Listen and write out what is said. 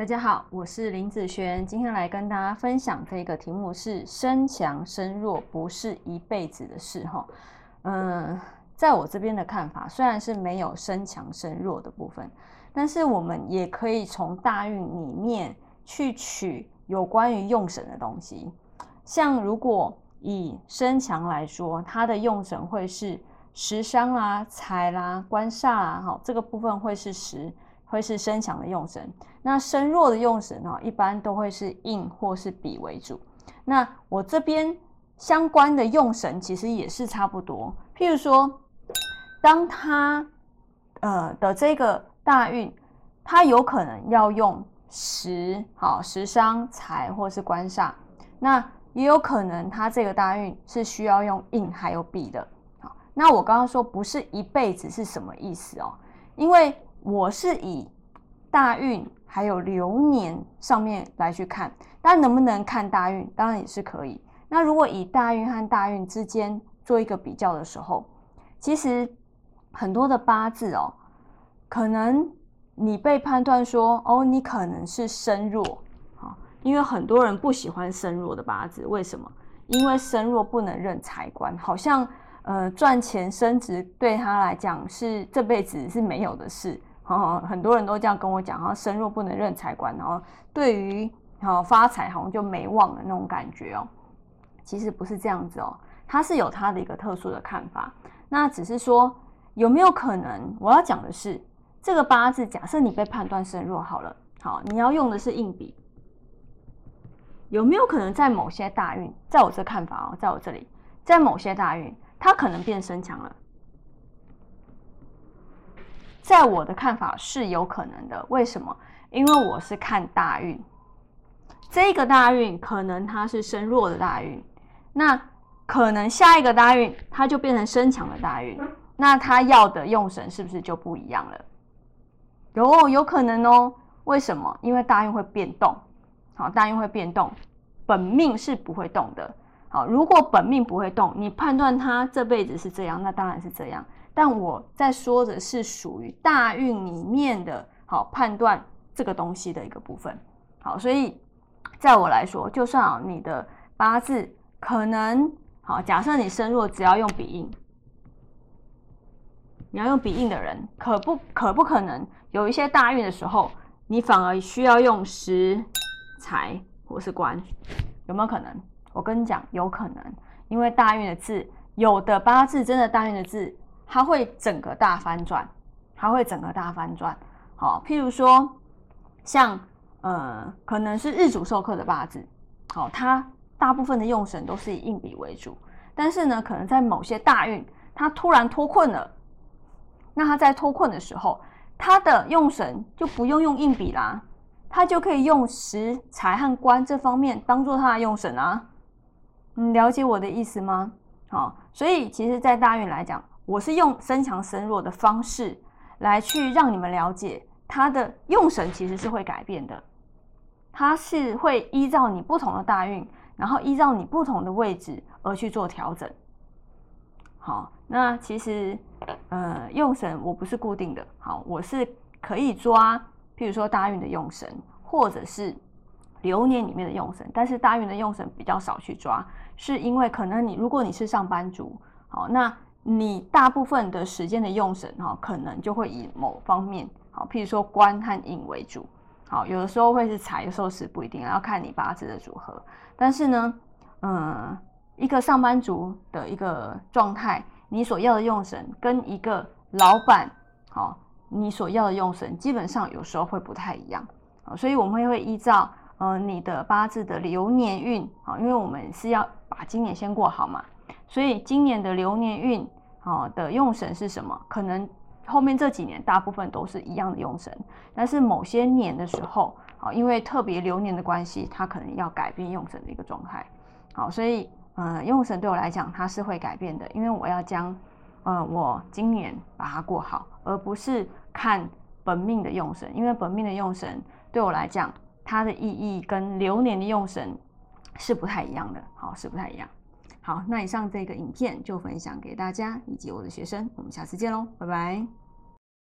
大家好，我是林子璇，今天来跟大家分享这个题目是“身强身弱不是一辈子的事”哈。嗯，在我这边的看法，虽然是没有身强身弱的部分，但是我们也可以从大运里面去取有关于用神的东西。像如果以身强来说，它的用神会是食伤啦、财啦、官煞啦，哈，这个部分会是食。会是身强的用神，那身弱的用神呢，一般都会是印或是比为主。那我这边相关的用神其实也是差不多。譬如说，当他呃的这个大运，他有可能要用食好食伤财或是官煞，那也有可能他这个大运是需要用印还有比的。好，那我刚刚说不是一辈子是什么意思哦？因为我是以大运还有流年上面来去看，但能不能看大运，当然也是可以。那如果以大运和大运之间做一个比较的时候，其实很多的八字哦，可能你被判断说哦，你可能是身弱好，因为很多人不喜欢身弱的八字，为什么？因为身弱不能认财官，好像呃赚钱升职对他来讲是这辈子是没有的事。哦，很多人都这样跟我讲，然后身弱不能认财官，然后对于好发财好像就没望的那种感觉哦。其实不是这样子哦，他是有他的一个特殊的看法。那只是说有没有可能？我要讲的是这个八字，假设你被判断身弱好了，好，你要用的是硬笔，有没有可能在某些大运，在我这看法哦，在我这里，在某些大运，它可能变身强了。在我的看法是有可能的，为什么？因为我是看大运，这个大运可能它是身弱的大运，那可能下一个大运它就变成身强的大运，那他要的用神是不是就不一样了？有有可能哦，为什么？因为大运会变动，好，大运会变动，本命是不会动的。好，如果本命不会动，你判断他这辈子是这样，那当然是这样。但我在说的是属于大运里面的好判断这个东西的一个部分。好，所以在我来说，就算啊你的八字可能好，假设你身弱，只要用笔印，你要用笔印的人，可不可不可能有一些大运的时候，你反而需要用食财或是官，有没有可能？我跟你讲，有可能，因为大运的字，有的八字真的大运的字，它会整个大翻转，它会整个大翻转。好，譬如说，像呃，可能是日主授课的八字，好，它大部分的用神都是以硬笔为主，但是呢，可能在某些大运，它突然脱困了，那他在脱困的时候，他的用神就不用用硬笔啦，他就可以用食财和官这方面当做他的用神啊。你了解我的意思吗？好，所以其实，在大运来讲，我是用身强身弱的方式来去让你们了解，它的用神其实是会改变的，它是会依照你不同的大运，然后依照你不同的位置而去做调整。好，那其实，呃，用神我不是固定的，好，我是可以抓，譬如说大运的用神，或者是流年里面的用神，但是大运的用神比较少去抓。是因为可能你如果你是上班族，好，那你大部分的时间的用神哈，可能就会以某方面好，譬如说官和印为主，好，有的时候会是财，有时候是不一定，要看你八字的组合。但是呢，嗯，一个上班族的一个状态，你所要的用神跟一个老板好，你所要的用神基本上有时候会不太一样，好，所以我们会依照呃你的八字的流年运，啊，因为我们是要。把今年先过好嘛，所以今年的流年运啊的用神是什么？可能后面这几年大部分都是一样的用神，但是某些年的时候啊，因为特别流年的关系，它可能要改变用神的一个状态。好，所以呃，用神对我来讲它是会改变的，因为我要将呃我今年把它过好，而不是看本命的用神，因为本命的用神对我来讲它的意义跟流年的用神。是不太一样的，好，是不太一样。好，那以上这个影片就分享给大家以及我的学生，我们下次见喽，拜拜。